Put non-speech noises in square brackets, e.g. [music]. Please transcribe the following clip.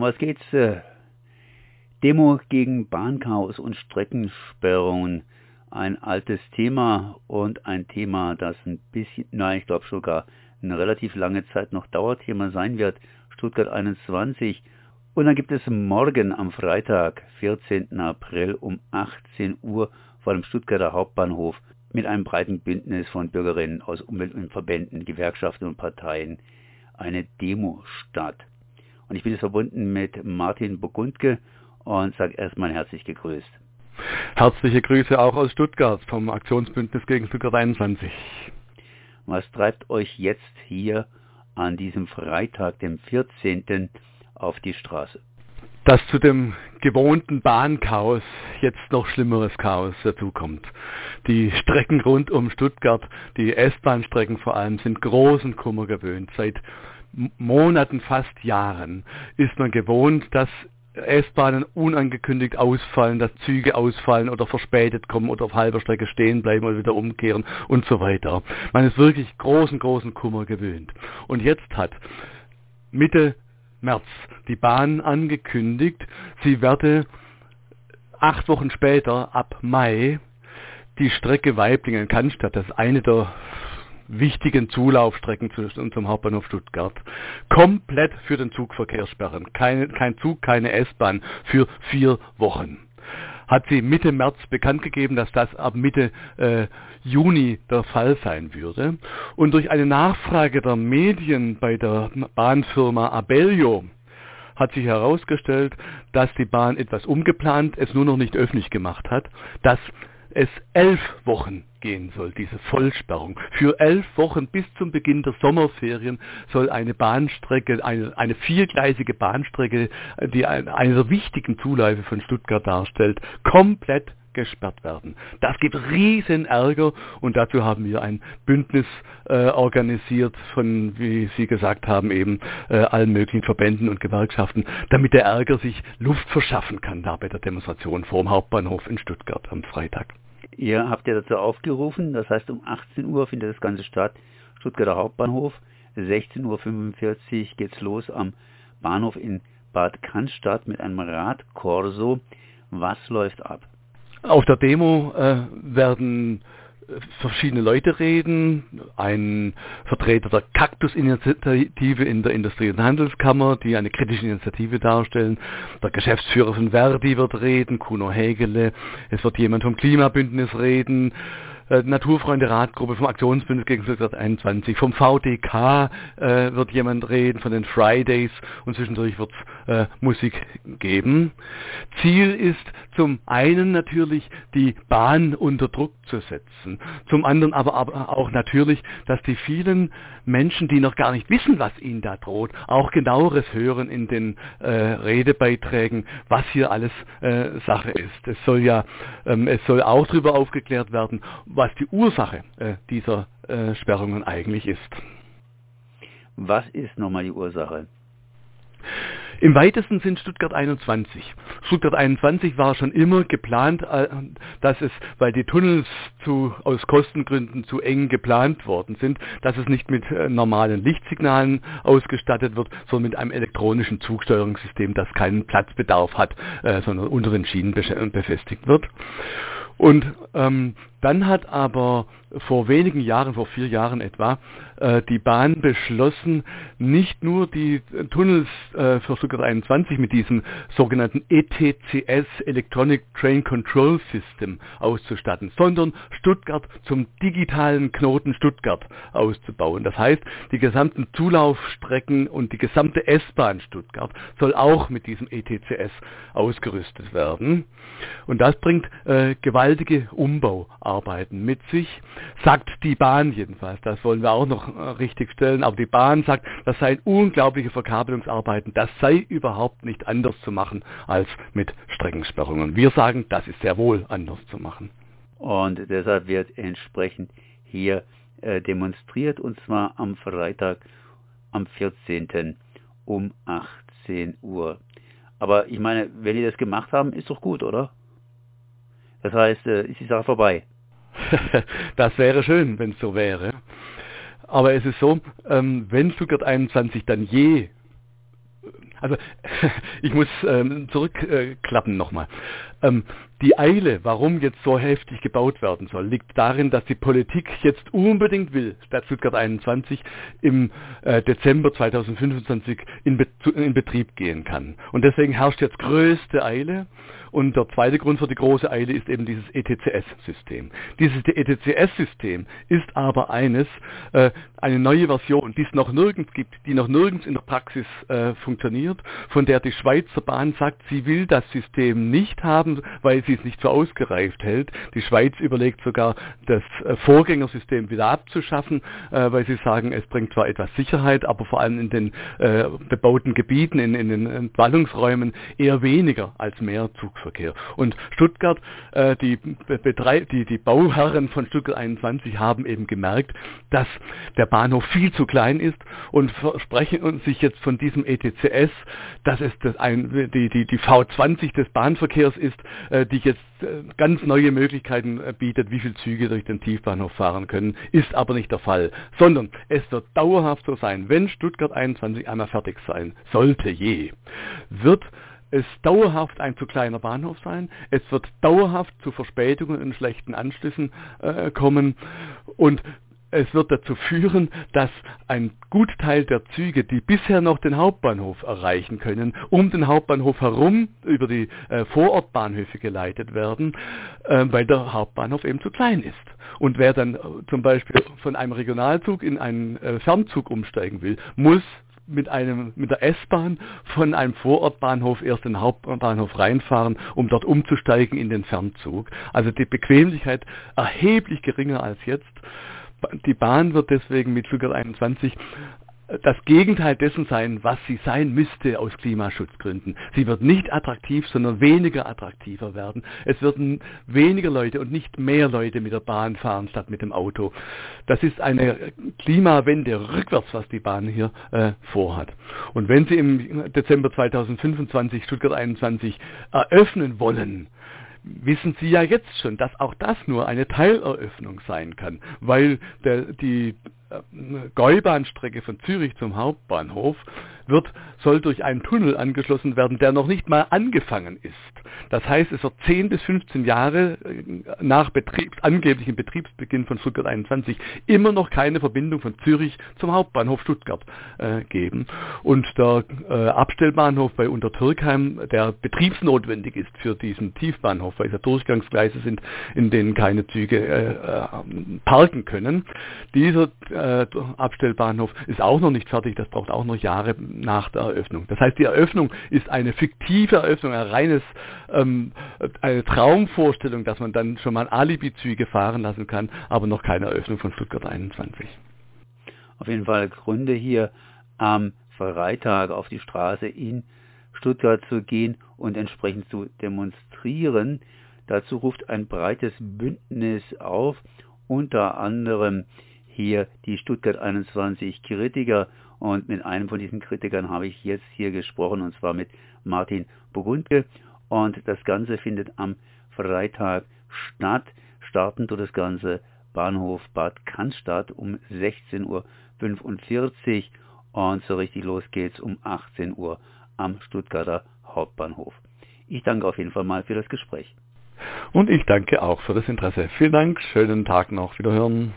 Um was geht's? Äh, Demo gegen Bahnchaos und Streckensperrungen. Ein altes Thema und ein Thema, das ein bisschen, nein, ich glaube sogar eine relativ lange Zeit noch Dauerthema sein wird. Stuttgart 21. Und dann gibt es morgen am Freitag, 14. April um 18 Uhr vor dem Stuttgarter Hauptbahnhof mit einem breiten Bündnis von Bürgerinnen aus Umwelt- und Verbänden, Gewerkschaften und Parteien eine Demo statt. Und ich bin jetzt verbunden mit Martin Burgundke und sage erstmal herzlich gegrüßt. Herzliche Grüße auch aus Stuttgart vom Aktionsbündnis gegen Stuttgart 21. Was treibt euch jetzt hier an diesem Freitag, dem 14. auf die Straße? dass zu dem gewohnten Bahnchaos jetzt noch schlimmeres Chaos dazukommt. Die Strecken rund um Stuttgart, die S-Bahn-Strecken vor allem, sind großen Kummer gewöhnt. Seit Monaten, fast Jahren ist man gewohnt, dass S-Bahnen unangekündigt ausfallen, dass Züge ausfallen oder verspätet kommen oder auf halber Strecke stehen bleiben oder wieder umkehren und so weiter. Man ist wirklich großen, großen Kummer gewöhnt. Und jetzt hat Mitte März die Bahn angekündigt, sie werde acht Wochen später, ab Mai, die Strecke Weiblingen-Cannstatt, das ist eine der wichtigen Zulaufstrecken zu unserem Hauptbahnhof Stuttgart, komplett für den Zugverkehr sperren. Keine, kein Zug, keine S-Bahn für vier Wochen hat sie Mitte März bekannt gegeben, dass das ab Mitte äh, Juni der Fall sein würde. Und durch eine Nachfrage der Medien bei der Bahnfirma Abellio hat sich herausgestellt, dass die Bahn etwas umgeplant, es nur noch nicht öffentlich gemacht hat, dass es elf Wochen gehen soll, diese Vollsperrung. Für elf Wochen bis zum Beginn der Sommerferien soll eine Bahnstrecke, eine, eine viergleisige Bahnstrecke, die eine der wichtigen Zuläufe von Stuttgart darstellt, komplett gesperrt werden. Das gibt riesen Ärger und dazu haben wir ein Bündnis äh, organisiert von, wie Sie gesagt haben, eben äh, allen möglichen Verbänden und Gewerkschaften, damit der Ärger sich Luft verschaffen kann da bei der Demonstration vor dem Hauptbahnhof in Stuttgart am Freitag. Ihr habt ja dazu aufgerufen, das heißt um 18 Uhr findet das Ganze statt, Stuttgarter Hauptbahnhof, 16.45 Uhr geht's los am Bahnhof in Bad Cannstatt mit einem Radkorso. Was läuft ab? Auf der Demo äh, werden verschiedene Leute reden, ein Vertreter der Kaktus-Initiative in der Industrie- und Handelskammer, die eine kritische Initiative darstellen, der Geschäftsführer von Verdi wird reden, Kuno Hägele, es wird jemand vom Klimabündnis reden, äh, Naturfreunde Radgruppe vom Aktionsbündnis gegen Stuttgart 21. Vom VDK äh, wird jemand reden, von den Fridays und zwischendurch wird es äh, Musik geben. Ziel ist zum einen natürlich die Bahn unter Druck zu setzen, zum anderen aber, aber auch natürlich, dass die vielen Menschen, die noch gar nicht wissen, was ihnen da droht, auch genaueres hören in den äh, Redebeiträgen, was hier alles äh, Sache ist. Es soll ja, ähm, es soll auch darüber aufgeklärt werden, was die Ursache äh, dieser äh, Sperrungen eigentlich ist. Was ist nochmal die Ursache? Im weitesten sind Stuttgart 21. Stuttgart 21 war schon immer geplant, äh, dass es, weil die Tunnels zu, aus Kostengründen zu eng geplant worden sind, dass es nicht mit äh, normalen Lichtsignalen ausgestattet wird, sondern mit einem elektronischen Zugsteuerungssystem, das keinen Platzbedarf hat, äh, sondern unter den Schienen befestigt wird. Und ähm, dann hat aber vor wenigen Jahren, vor vier Jahren etwa, äh, die Bahn beschlossen, nicht nur die Tunnels äh, für Stuttgart 21 mit diesem sogenannten ETCS, Electronic Train Control System, auszustatten, sondern Stuttgart zum digitalen Knoten Stuttgart auszubauen. Das heißt, die gesamten Zulaufstrecken und die gesamte S-Bahn Stuttgart soll auch mit diesem ETCS ausgerüstet werden. Und das bringt äh, gewaltige Umbauarbeiten mit sich, sagt die Bahn jedenfalls. Das wollen wir auch noch äh, richtig stellen. Aber die Bahn sagt, das seien unglaubliche Verkabelungsarbeiten. Das sei überhaupt nicht anders zu machen als mit Streckensperrungen. Wir sagen, das ist sehr wohl anders zu machen. Und deshalb wird entsprechend hier äh, demonstriert und zwar am Freitag, am 14. um 18 Uhr. Aber ich meine, wenn die das gemacht haben, ist doch gut, oder? Das heißt, äh, ist die Sache vorbei. [laughs] das wäre schön, wenn es so wäre. Aber es ist so, ähm, wenn Stuttgart 21 dann je Also [laughs] ich muss ähm, zurückklappen äh, nochmal. Ähm, die Eile, warum jetzt so heftig gebaut werden soll, liegt darin, dass die Politik jetzt unbedingt will, Stadt Stuttgart 21 im äh, Dezember 2025 in, Be in Betrieb gehen kann. Und deswegen herrscht jetzt größte Eile. Und der zweite Grund für die große Eile ist eben dieses ETCS-System. Dieses ETCS-System ist aber eines, äh, eine neue Version, die es noch nirgends gibt, die noch nirgends in der Praxis äh, funktioniert, von der die Schweizer Bahn sagt, sie will das System nicht haben, weil sie es nicht für ausgereift hält. Die Schweiz überlegt sogar, das äh, Vorgängersystem wieder abzuschaffen, äh, weil sie sagen, es bringt zwar etwas Sicherheit, aber vor allem in den äh, bebauten Gebieten, in, in den Ballungsräumen eher weniger als mehr Zugverkehr. Und Stuttgart, äh, die, die, die Bauherren von Stuttgart 21 haben eben gemerkt, dass der Bahnhof viel zu klein ist und versprechen sich jetzt von diesem ETCS, dass es das ein, die, die, die V20 des Bahnverkehrs ist, äh, die jetzt äh, ganz neue Möglichkeiten äh, bietet, wie viele Züge durch den Tiefbahnhof fahren können, ist aber nicht der Fall, sondern es wird dauerhaft so sein, wenn Stuttgart 21 einmal fertig sein sollte je, wird es dauerhaft ein zu kleiner Bahnhof sein, es wird dauerhaft zu Verspätungen und schlechten Anschlüssen äh, kommen und es wird dazu führen, dass ein Gutteil der Züge, die bisher noch den Hauptbahnhof erreichen können, um den Hauptbahnhof herum über die äh, Vorortbahnhöfe geleitet werden, äh, weil der Hauptbahnhof eben zu klein ist. Und wer dann äh, zum Beispiel von einem Regionalzug in einen äh, Fernzug umsteigen will, muss mit einem mit der S-Bahn von einem Vorortbahnhof erst in den Hauptbahnhof reinfahren, um dort umzusteigen in den Fernzug. Also die Bequemlichkeit erheblich geringer als jetzt die Bahn wird deswegen mit Stuttgart 21 das Gegenteil dessen sein, was sie sein müsste aus Klimaschutzgründen. Sie wird nicht attraktiv, sondern weniger attraktiver werden. Es werden weniger Leute und nicht mehr Leute mit der Bahn fahren statt mit dem Auto. Das ist eine Klimawende rückwärts, was die Bahn hier äh, vorhat. Und wenn Sie im Dezember 2025 Stuttgart 21 eröffnen wollen, wissen Sie ja jetzt schon, dass auch das nur eine Teileröffnung sein kann, weil der, die Gäubahnstrecke von Zürich zum Hauptbahnhof wird, soll durch einen Tunnel angeschlossen werden, der noch nicht mal angefangen ist. Das heißt, es wird 10 bis 15 Jahre äh, nach Betriebs, angeblichem Betriebsbeginn von Stuttgart 21 immer noch keine Verbindung von Zürich zum Hauptbahnhof Stuttgart äh, geben. Und der äh, Abstellbahnhof bei Untertürkheim, der betriebsnotwendig ist für diesen Tiefbahnhof, weil es ja Durchgangsgleise sind, in denen keine Züge äh, äh parken können. Dieser äh, Abstellbahnhof ist auch noch nicht fertig, das braucht auch noch Jahre nach der Eröffnung. Das heißt, die Eröffnung ist eine fiktive Eröffnung, ein reines, ähm, eine Traumvorstellung, dass man dann schon mal Alibi-Züge fahren lassen kann, aber noch keine Eröffnung von Stuttgart 21. Auf jeden Fall Gründe hier am Freitag auf die Straße in Stuttgart zu gehen und entsprechend zu demonstrieren. Dazu ruft ein breites Bündnis auf, unter anderem hier die Stuttgart 21 Kritiker und mit einem von diesen Kritikern habe ich jetzt hier gesprochen und zwar mit Martin Burgundke und das Ganze findet am Freitag statt. Starten tut das Ganze Bahnhof Bad Cannstatt um 16.45 Uhr und so richtig los geht's um 18 Uhr am Stuttgarter Hauptbahnhof. Ich danke auf jeden Fall mal für das Gespräch. Und ich danke auch für das Interesse. Vielen Dank, schönen Tag noch, wiederhören.